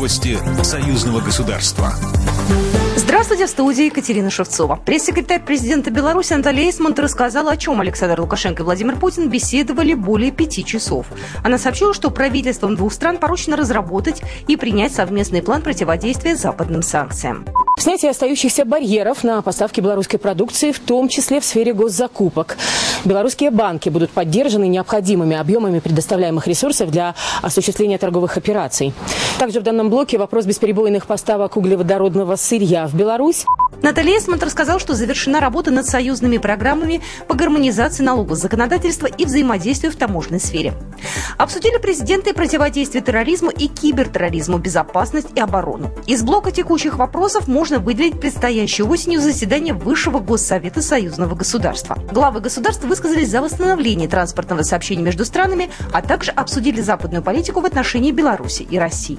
Новости союзного государства. Здравствуйте, в студии Екатерина Шевцова. Пресс-секретарь президента Беларуси Наталья Эйсмонт рассказала, о чем Александр Лукашенко и Владимир Путин беседовали более пяти часов. Она сообщила, что правительством двух стран поручено разработать и принять совместный план противодействия западным санкциям. Снятие остающихся барьеров на поставки белорусской продукции, в том числе в сфере госзакупок. Белорусские банки будут поддержаны необходимыми объемами предоставляемых ресурсов для осуществления торговых операций. Также в данном блоке вопрос бесперебойных поставок углеводородного сырья в Беларусь. Наталья Эсмонт рассказал, что завершена работа над союзными программами по гармонизации налогового законодательства и взаимодействию в таможенной сфере. Обсудили президенты противодействия терроризму и кибертерроризму, безопасность и оборону. Из блока текущих вопросов можно выделить предстоящую осенью заседание Высшего Госсовета Союзного государства. Главы государств высказались за восстановление транспортного сообщения между странами, а также обсудили западную политику в отношении Беларуси и России.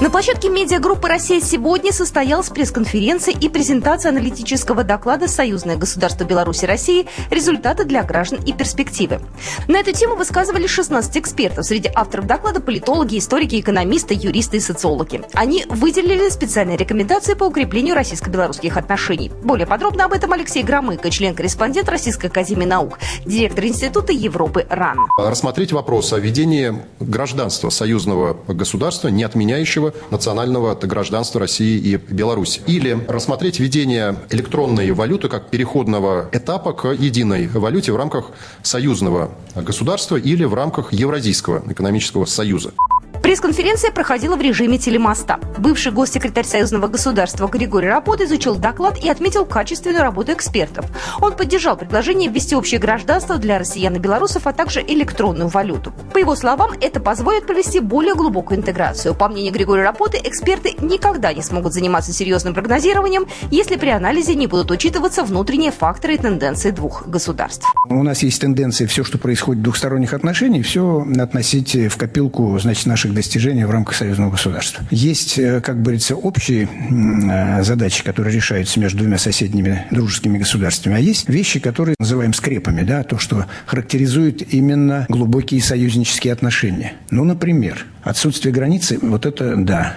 На площадке медиагруппы «Россия сегодня» состоялась пресс-конференция и презентация аналитического доклада «Союзное государство Беларуси России. Результаты для граждан и перспективы». На эту тему высказывали 16 экспертов. Среди авторов доклада политологи, историки, экономисты, юристы и социологи. Они выделили специальные рекомендации по укреплению российско-белорусских отношений. Более подробно об этом Алексей Громыко, член-корреспондент Российской академии наук, директор Института Европы РАН. Рассмотреть вопрос о введении гражданства союзного государства, не отменяющего общего национального гражданства России и Беларуси. Или рассмотреть введение электронной валюты как переходного этапа к единой валюте в рамках союзного государства или в рамках Евразийского экономического союза. Пресс-конференция проходила в режиме телемоста. Бывший госсекретарь Союзного государства Григорий Рапот изучил доклад и отметил качественную работу экспертов. Он поддержал предложение ввести общее гражданство для россиян и белорусов, а также электронную валюту. По его словам, это позволит провести более глубокую интеграцию. По мнению Григория Рапоты, эксперты никогда не смогут заниматься серьезным прогнозированием, если при анализе не будут учитываться внутренние факторы и тенденции двух государств. У нас есть тенденция все, что происходит в двухсторонних отношениях, все относить в копилку значит, наших достижения в рамках союзного государства. Есть, э, как говорится, общие э, задачи, которые решаются между двумя соседними дружескими государствами, а есть вещи, которые называем скрепами, да, то, что характеризует именно глубокие союзнические отношения. Ну, например, отсутствие границы, вот это да.